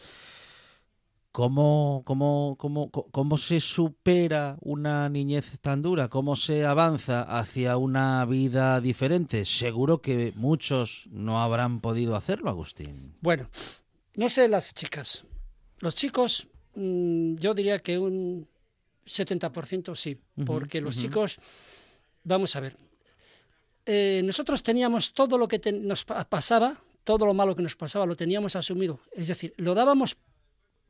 ¿Cómo, cómo, cómo, ¿Cómo se supera una niñez tan dura? ¿Cómo se avanza hacia una vida diferente? Seguro que muchos no habrán podido hacerlo, Agustín. Bueno, no sé las chicas. Los chicos, mm, yo diría que un 70% sí, porque los chicos, vamos a ver, eh, nosotros teníamos todo lo que te- nos pa- pasaba, todo lo malo que nos pasaba, lo teníamos asumido. Es decir, lo dábamos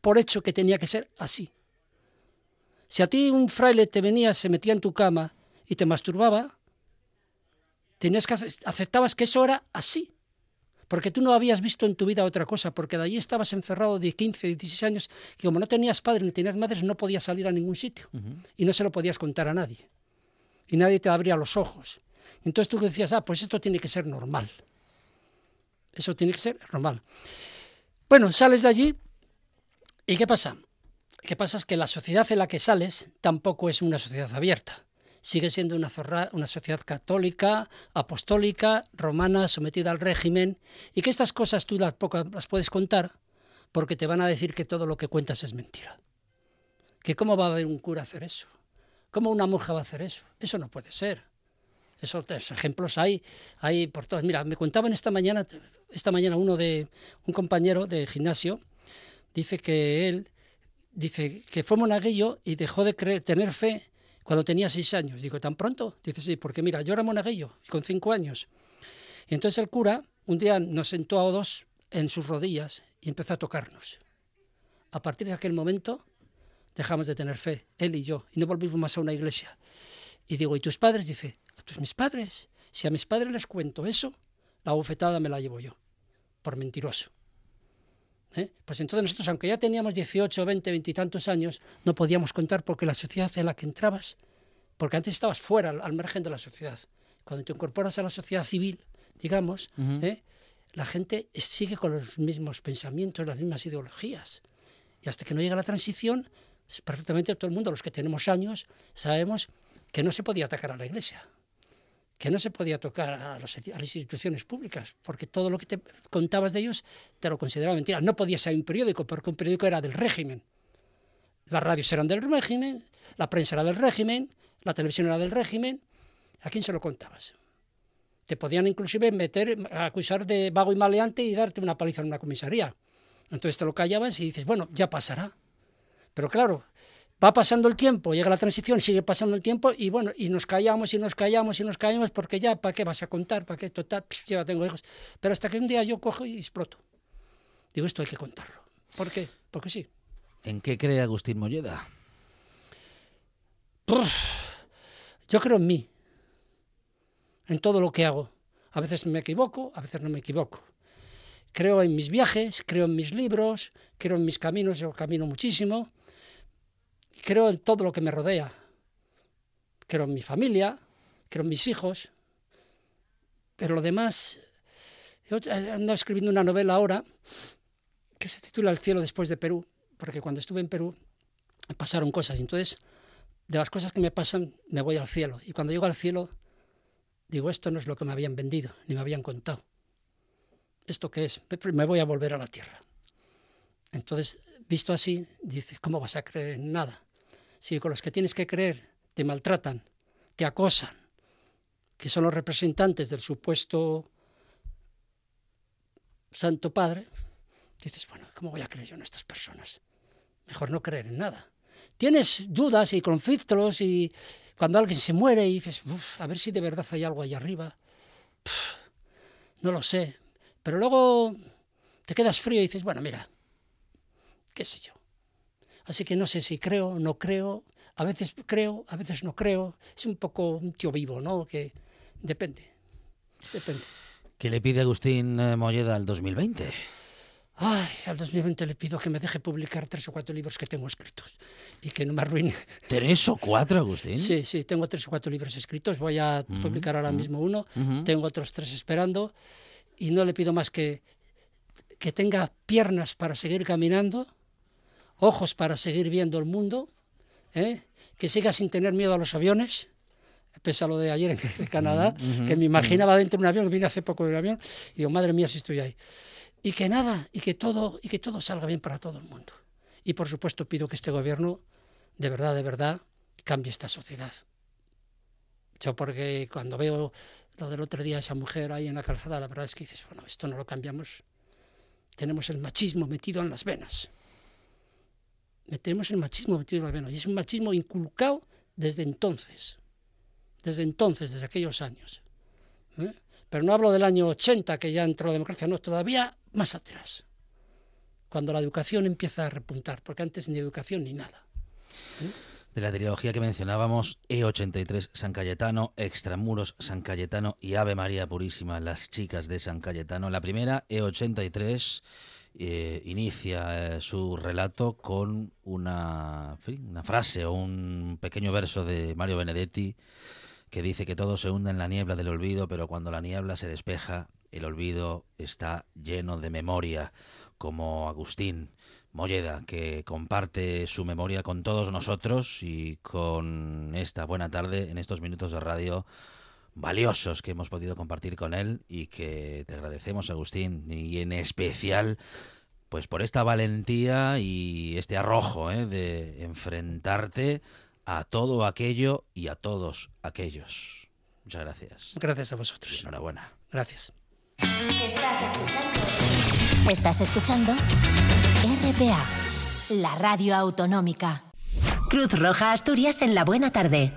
por hecho que tenía que ser así. Si a ti un fraile te venía, se metía en tu cama y te masturbaba, tenías que ace- aceptabas que eso era así porque tú no habías visto en tu vida otra cosa, porque de allí estabas encerrado de 15, 16 años, que como no tenías padres ni tenías madres, no podías salir a ningún sitio y no se lo podías contar a nadie. Y nadie te abría los ojos. Entonces tú decías, ah, pues esto tiene que ser normal. Eso tiene que ser normal. Bueno, sales de allí y ¿qué pasa? ¿Qué pasa? Es que la sociedad en la que sales tampoco es una sociedad abierta. Sigue siendo una, sociedad católica, apostólica, romana, sometida al régimen, y que estas cosas tú las, pocas las puedes contar porque te van a decir que todo lo que cuentas es mentira. Que cómo va a haber un cura hacer eso. ¿Cómo una monja va a hacer eso? Eso no puede ser. Eso, esos ejemplos hay, hay por todas. Mira, me contaban esta mañana, esta mañana uno de un compañero de gimnasio dice que él dice que fue monaguillo y dejó de creer, tener fe cuando tenía seis años. Digo, ¿tan pronto? Dice, sí, porque mira, yo era monaguillo con cinco años. Y entonces el cura un día nos sentó a dos en sus rodillas y empezó a tocarnos. A partir de aquel momento dejamos de tener fe, él y yo, y no volvimos más a una iglesia. Y digo, ¿y tus padres? Dice, pues mis padres. Si a mis padres les cuento eso, la bofetada me la llevo yo, por mentiroso. ¿Eh? Pues entonces nosotros, aunque ya teníamos 18, 20, 20 y tantos años, no podíamos contar porque la sociedad en la que entrabas, porque antes estabas fuera, al, al margen de la sociedad. Cuando te incorporas a la sociedad civil, digamos, ¿eh? la gente sigue con los mismos pensamientos, las mismas ideologías. Y hasta que no llega la transición, perfectamente todo el mundo, los que tenemos años, sabemos que no se podía atacar a la iglesia, que no se podía tocar a, las instituciones públicas, porque todo lo que te contabas de ellos te lo consideraba mentira. No podía ser un periódico, porque un periódico era del régimen. Las radios eran del régimen, la prensa era del régimen, la televisión era del régimen. ¿A quién se lo contabas? Te podían inclusive meter, acusar de vago y maleante y darte una paliza en una comisaría. Entonces te lo callabas y dices, bueno, ya pasará. Pero claro, va pasando el tiempo, llega la transición, sigue pasando el tiempo y bueno, y nos callamos y nos callamos y nos callamos porque ya, ¿para qué vas a contar? ¿Para qué? Total, ya tengo hijos. Pero hasta que un día yo cojo y exploto. Digo, esto hay que contarlo. ¿Por qué? Porque sí. ¿En qué cree Agustín Molleda? Yo creo en mí, en todo lo que hago. A veces me equivoco, a veces no me equivoco. Creo en mis viajes, creo en mis libros, creo en mis caminos, yo camino muchísimo. Creo en todo lo que me rodea. Creo en mi familia, creo en mis hijos. Pero lo demás Yo he andado escribiendo una novela ahora que se titula El cielo después de Perú, porque cuando estuve en Perú pasaron cosas. Entonces, de las cosas que me pasan, me voy al cielo. Y cuando llego al cielo, digo, esto no es lo que me habían vendido, ni me habían contado. ¿Esto qué es? Me voy a volver a la tierra. Entonces, visto así, dices, ¿cómo vas a creer en nada? Si con los que tienes que creer te maltratan, te acosan, que son los representantes del supuesto Santo Padre, dices, bueno, ¿cómo voy a creer yo en estas personas? Mejor no creer en nada. Tienes dudas y conflictos y cuando alguien se muere y dices, "Uf, a ver si de verdad hay algo ahí arriba. No lo sé. Pero luego te quedas frío y dices, bueno, mira, qué sé yo. Así que no sé si creo, no creo, a veces creo, a veces no creo. Es un poco un tío vivo, ¿no? Que depende, depende. ¿Qué le pide Agustín eh, Molleda al 2020? Ay, al 2020 le pido que me deje publicar tres o cuatro libros que tengo escritos y que no me arruine. ¿Tres o cuatro, Agustín? Sí, sí, tengo tres o cuatro libros escritos. Voy a publicar ahora mismo uno. Tengo otros tres esperando. Y no le pido más que que tenga piernas para seguir caminando, ojos para seguir viendo el mundo, ¿eh? que siga sin tener miedo a los aviones, pese a lo de ayer en Canadá, que me imaginaba dentro de un avión, que vine hace poco en un avión, y digo, madre mía, si estoy ahí. Y que nada, y que todo, y que todo salga bien para todo el mundo. Y por supuesto pido que este gobierno, de verdad, de verdad, cambie esta sociedad. Yo porque cuando veo lo del otro día, esa mujer ahí en la calzada, la verdad es que dices, bueno, esto no lo cambiamos. Tenemos el machismo metido en las venas. Tenemos el machismo metido en las venas. Y es un machismo inculcado desde entonces. Desde entonces, desde aquellos años. ¿eh? Pero no hablo del año 80, que ya entró la democracia, no, todavía más atrás. Cuando la educación empieza a repuntar, porque antes ni educación ni nada. De la trilogía que mencionábamos, E83 San Cayetano, Extramuros San Cayetano y Ave María Purísima, las chicas de San Cayetano. La primera, E83, eh, inicia eh, su relato con una, una frase o un pequeño verso de Mario Benedetti que dice que todo se hunde en la niebla del olvido, pero cuando la niebla se despeja, el olvido está lleno de memoria, como Agustín. Molleda, que comparte su memoria con todos nosotros y con esta buena tarde en estos minutos de radio valiosos que hemos podido compartir con él y que te agradecemos, Agustín, y en especial pues por esta valentía y este arrojo ¿eh? de enfrentarte a todo aquello y a todos aquellos. Muchas gracias. Gracias a vosotros. Enhorabuena. Gracias. Estás escuchando. Estás escuchando RPA, la radio autonómica. Cruz Roja Asturias en la buena tarde.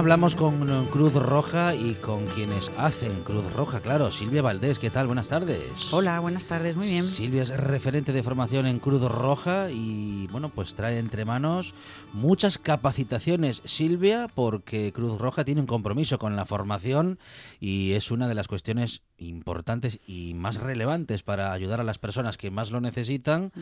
Hablamos con eh, Cruz Roja y con quienes hacen Cruz Roja, claro. Silvia Valdés, ¿qué tal? Buenas tardes. Hola, buenas tardes, muy bien. Silvia es referente de formación en Cruz Roja y bueno, pues trae entre manos muchas capacitaciones. Silvia, porque Cruz Roja tiene un compromiso con la formación y es una de las cuestiones importantes y más relevantes para ayudar a las personas que más lo necesitan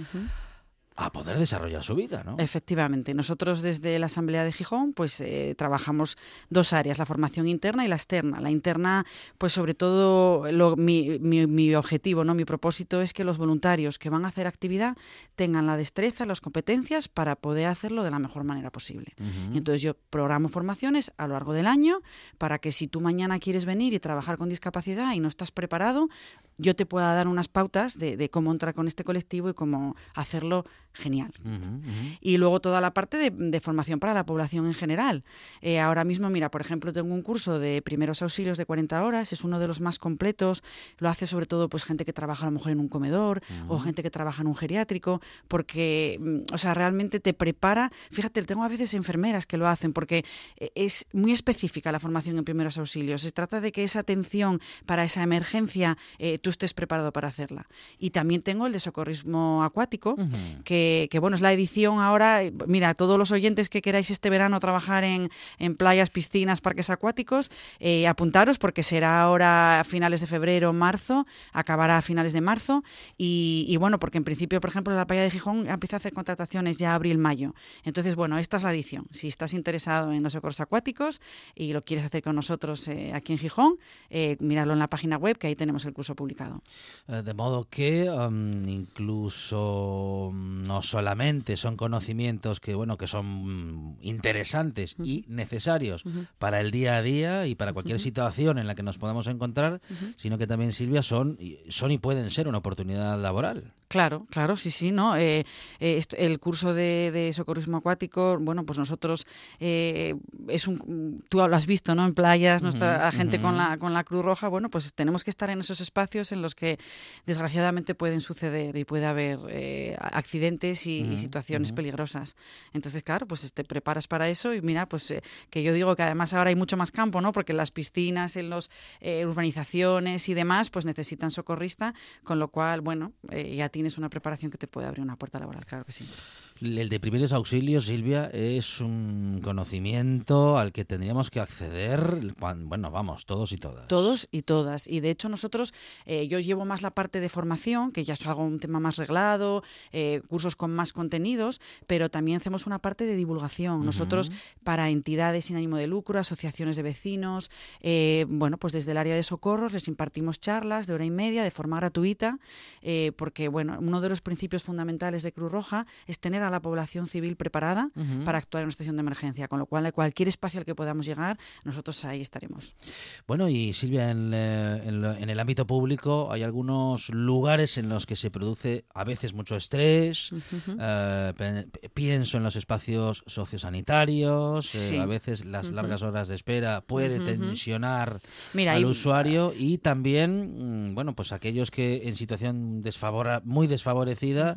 a poder desarrollar su vida, ¿no? Efectivamente. Nosotros desde la Asamblea de Gijón pues eh, trabajamos dos áreas, la formación interna y la externa. La interna, pues sobre todo lo, mi, mi, mi, objetivo, ¿no? mi propósito es que los voluntarios que van a hacer actividad tengan la destreza, las competencias para poder hacerlo de la mejor manera posible. Uh -huh. y entonces yo programo formaciones a lo largo del año para que si tú mañana quieres venir y trabajar con discapacidad y no estás preparado, yo te pueda dar unas pautas de, de cómo entrar con este colectivo y cómo hacerlo genial. Uh -huh, uh -huh. Y luego toda la parte de, de, formación para la población en general. Eh, ahora mismo, mira, por ejemplo, tengo un curso de primeros auxilios de 40 horas, es uno de los más completos, lo hace sobre todo pues gente que trabaja a lo mejor en un comedor uh -huh. o gente que trabaja en un geriátrico, porque, mm, o sea, realmente te prepara, fíjate, tengo a veces enfermeras que lo hacen, porque eh, es muy específica la formación en primeros auxilios, se trata de que esa atención para esa emergencia eh, tú estés preparado para hacerla. Y también tengo el de socorrismo acuático, que que, bueno, es la edición ahora, mira, todos los oyentes que queráis este verano trabajar en, en playas, piscinas, parques acuáticos, eh, apuntaros porque será ahora a finales de febrero, marzo, acabará a finales de marzo y, bueno, porque en principio, por ejemplo, la playa de Gijón empieza a hacer contrataciones ya abril-mayo. Entonces, bueno, esta es la edición. Si estás interesado en los socorros acuáticos y lo quieres hacer con nosotros eh, aquí en Gijón, eh, míralo en la página web que ahí tenemos el curso publicado. De modo que incluso no solamente son conocimientos que bueno que son interesantes uh -huh. y necesarios uh -huh. para el día a día y para cualquier uh -huh. situación en la que nos podamos encontrar, sino que también Silvia son son y pueden ser una oportunidad laboral. Claro, claro, sí, sí, ¿no? Eh, eh, el curso de, de, socorrismo acuático, bueno, pues nosotros eh, es un, tú lo has visto, ¿no? En playas, nuestra gente con la con la Cruz Roja, bueno, pues tenemos que estar en esos espacios en los que desgraciadamente pueden suceder y puede haber eh, accidentes y, y situaciones peligrosas. Entonces, claro, pues te preparas para eso y mira, pues eh, que yo digo que además ahora hay mucho más campo, ¿no? Porque en las piscinas, en las eh, urbanizaciones y demás, pues necesitan socorrista, con lo cual, bueno, ya tienes una preparación que te puede abrir una puerta laboral, claro que sí. El de primeros auxilios, Silvia, es un conocimiento al que tendríamos que acceder, bueno, vamos, todos y todas. Todos y todas. Y de hecho nosotros, eh, yo llevo más la parte de formación, que ya es algo un tema más reglado, eh, cursos con más contenidos, pero también hacemos una parte de divulgación. Uh -huh. Nosotros, para entidades sin ánimo de lucro, asociaciones de vecinos, eh, bueno, pues desde el área de socorros les impartimos charlas de hora y media de forma gratuita, porque, bueno, uno de los principios fundamentales de Cruz Roja es tener a la población civil preparada uh -huh. para actuar en una situación de emergencia, con lo cual cualquier espacio al que podamos llegar, nosotros ahí estaremos. Bueno, y Silvia, en, eh, en, en el ámbito público hay algunos lugares en los que se produce a veces mucho estrés, uh -huh. eh, pienso en los espacios sociosanitarios, sí. eh, a veces las uh -huh. largas horas de espera puede tensionar Mira, al y... usuario y también, mm, bueno, pues aquellos que en situación desfavora, muy desfavorecida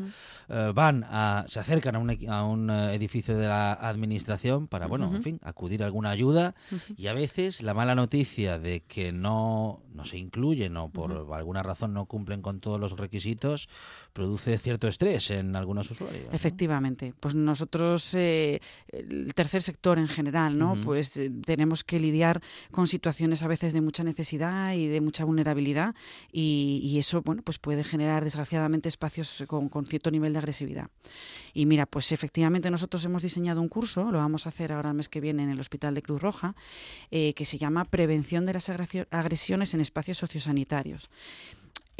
eh, van a, se acercan a un, a un eh, edificio de la administración para, bueno, uh -huh. en fin, acudir a alguna ayuda uh -huh. y a veces la mala noticia de que no, no se incluyen o por alguna razón no cumplen con todos los requisitos produce cierto estrés en algunos usuarios. ¿no? Efectivamente, pues nosotros, eh, el tercer sector en general, ¿no? Pues eh, tenemos que lidiar con situaciones a veces de mucha necesidad y de mucha vulnerabilidad y, y eso, bueno, pues puede generar desgraciadamente espacios con, con cierto nivel de agresividad. Y mira, pues efectivamente nosotros hemos diseñado un curso, lo vamos a hacer ahora el mes que viene en el Hospital de Cruz Roja, eh, que se llama Prevención de las agresiones en espacios sociosanitarios.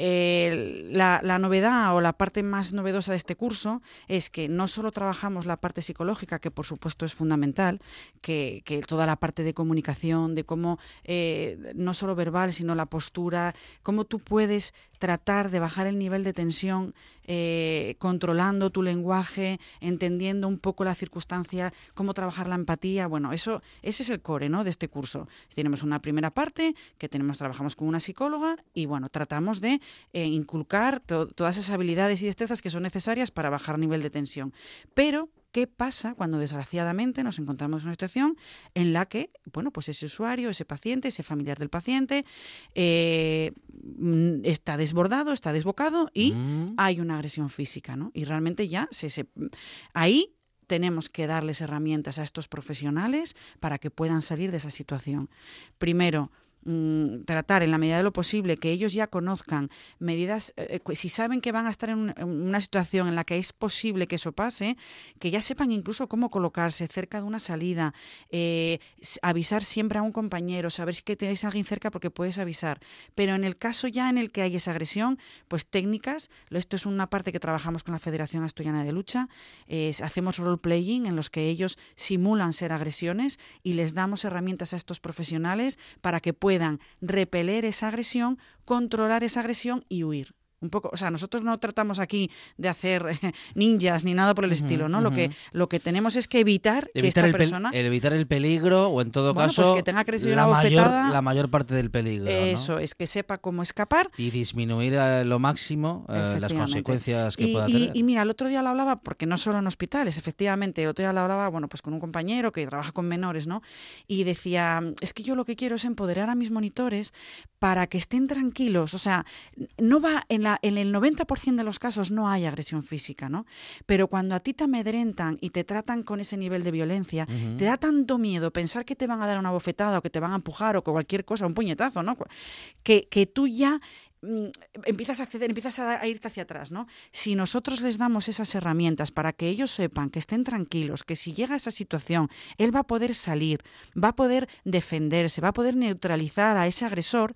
La, novedad o la parte más novedosa de este curso es que no solo trabajamos la parte psicológica, que por supuesto es fundamental, que, que toda la parte de comunicación, de cómo eh, no solo verbal, sino la postura, cómo tú puedes tratar de bajar el nivel de tensión eh, controlando tu lenguaje, entendiendo un poco la circunstancia, cómo trabajar la empatía. Bueno, eso, ese es el core ¿no? de este curso. Tenemos una primera parte que tenemos, trabajamos con una psicóloga y bueno, tratamos de eh, inculcar to todas esas habilidades y destrezas que son necesarias para bajar nivel de tensión. Pero ¿Qué pasa cuando desgraciadamente nos encontramos en una situación en la que, bueno, pues ese usuario, ese paciente, ese familiar del paciente eh, está desbordado, está desbocado y mm. hay una agresión física, ¿no? Y realmente ya se, se ahí tenemos que darles herramientas a estos profesionales para que puedan salir de esa situación. Primero, mm, tratar en la medida de lo posible que ellos ya conozcan medidas, eh, eh, si saben que van a estar en, un- en una situación en la que es posible que eso pase, que ya sepan incluso cómo colocarse cerca de una salida, eh, avisar siempre a un compañero, saber si que tenéis a alguien cerca porque puedes avisar. Pero en el caso ya en el que hay esa agresión, pues técnicas, esto es una parte que trabajamos con la Federación Asturiana de Lucha, hacemos role-playing en los que ellos simulan ser agresiones y les damos herramientas a estos profesionales para que puedan repeler esa agresión, controlar esa agresión y huir. Un poco, o sea, nosotros no tratamos aquí de hacer ninjas ni nada por el Ujú, estilo, ¿no? Lo que lo que tenemos es que evitar, que Evitar esta el, persona el evitar el peligro o en todo Bueno, caso pues que tenga que recibir la, una mayor, bofetada. la mayor parte del peligro. ¿no? eso es que sepa cómo escapar Y disminuir a lo máximo eh, las consecuencias que y, pueda y- tener. y mira, el otro día lo hablaba, porque no solo en hospitales, efectivamente, el otro día lo hablaba, bueno, pues con un compañero que trabaja con menores, ¿no? Y decía, es que yo lo que quiero es empoderar a mis monitores para que estén tranquilos. O sea, no va, en, la, en el 90% de los casos no hay agresión física, ¿no? Pero cuando a ti te amedrentan y te tratan con ese nivel de violencia, te da tanto miedo pensar que te van a dar una bofetada o que te van a empujar o que cualquier cosa, un puñetazo, ¿no? Que, que tú ya mm, empiezas a ceder, empiezas a, a irte hacia atrás, ¿no? Si nosotros les damos esas herramientas para que ellos sepan que estén tranquilos, que si llega a esa situación, él va a poder salir, va a poder defenderse, va a poder neutralizar a ese agresor,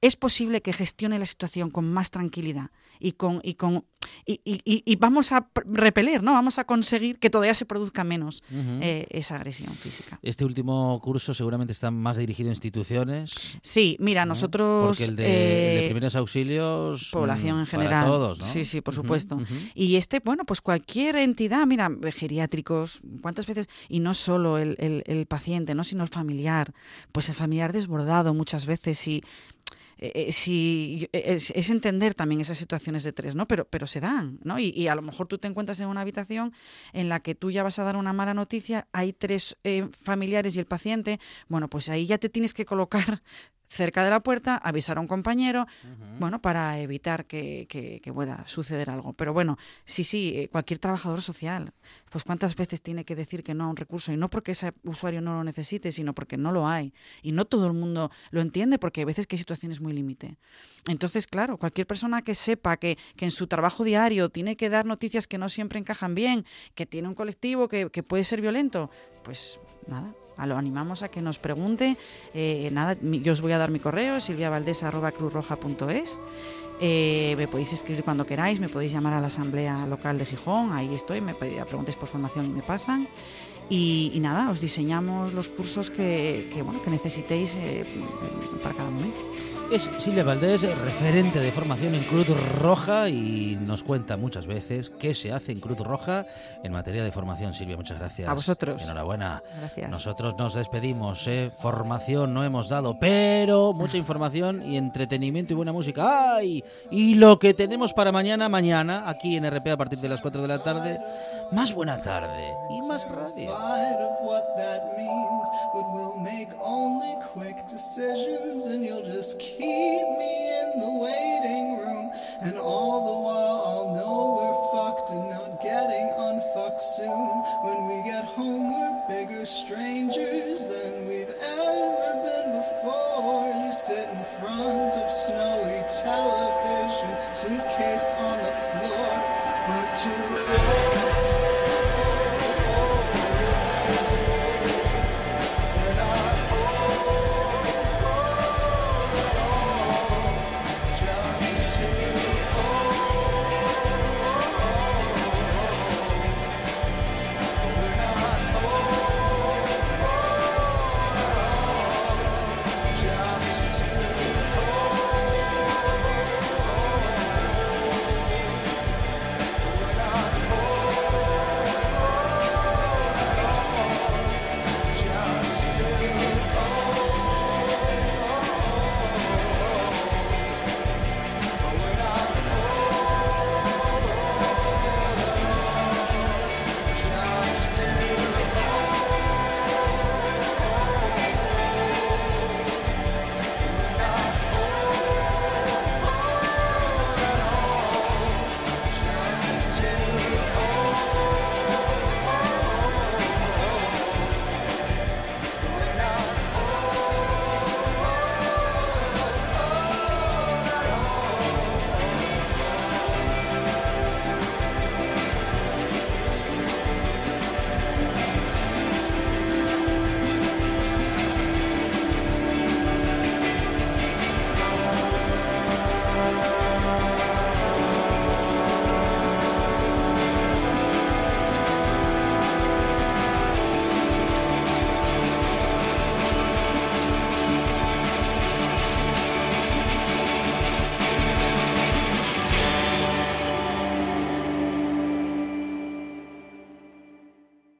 es posible que gestione la situación con más tranquilidad y con y con y, y- vamos a repeler, ¿no? Vamos a conseguir que todavía se produzca menos eh, esa agresión física. Este último curso seguramente está más dirigido a instituciones. Sí, mira, ¿no? nosotros Porque el de, el de eh, primeros auxilios. población mm, en para general. todos, ¿no? Sí, sí, por supuesto. Y este, bueno, pues cualquier entidad, mira, geriátricos, ¿cuántas veces? Y no solo el, el- el paciente, ¿no? Sino el familiar. Pues el familiar desbordado muchas veces y eh, eh, si es, es entender también esas situaciones de tres, ¿no? Pero, pero se dan, ¿no? Y, y a lo mejor tú te encuentras en una habitación en la que tú ya vas a dar una mala noticia, hay tres eh, familiares y el paciente, bueno, pues ahí ya te tienes que colocar cerca de la puerta, avisar a un compañero, bueno, para evitar que, que- que pueda suceder algo. Pero bueno, sí, sí, eh, cualquier trabajador social, pues cuántas veces tiene que decir que no a un recurso, y no porque ese usuario no lo necesite, sino porque no lo hay. Y no todo el mundo lo entiende, porque hay veces que hay situaciones muy límite. Entonces, claro, cualquier persona que sepa que, que en su trabajo diario tiene que dar noticias que no siempre encajan bien, que tiene un colectivo que, que puede ser violento, pues nada. Lo animamos a que nos pregunte. Eh, nada, yo os voy a dar mi correo, silviavaldés.cruzroja.es. Eh, me podéis escribir cuando queráis, me podéis llamar a la asamblea local de Gijón, ahí estoy, me preguntéis por formación y me pasan. Y, y nada, os diseñamos los cursos que, que, bueno, que necesitéis eh, para cada momento. Es Silvia Valdés, referente de formación en Cruz Roja y nos cuenta muchas veces qué se hace en Cruz Roja en materia de formación. Silvia, muchas gracias. A vosotros. Enhorabuena. Gracias. Nosotros nos despedimos, ¿eh? Formación no hemos dado, pero mucha información y entretenimiento y buena música. ¡Ay! Y lo que tenemos para mañana, mañana, aquí en RP a partir de las 4 de la tarde, más buena tarde y más radio. Keep me in the waiting room, and all the while I'll know we're fucked and not getting unfucked soon. When we get home, we're bigger strangers than we've ever been before. You sit in front of snowy television, suitcase on the floor, we're too old.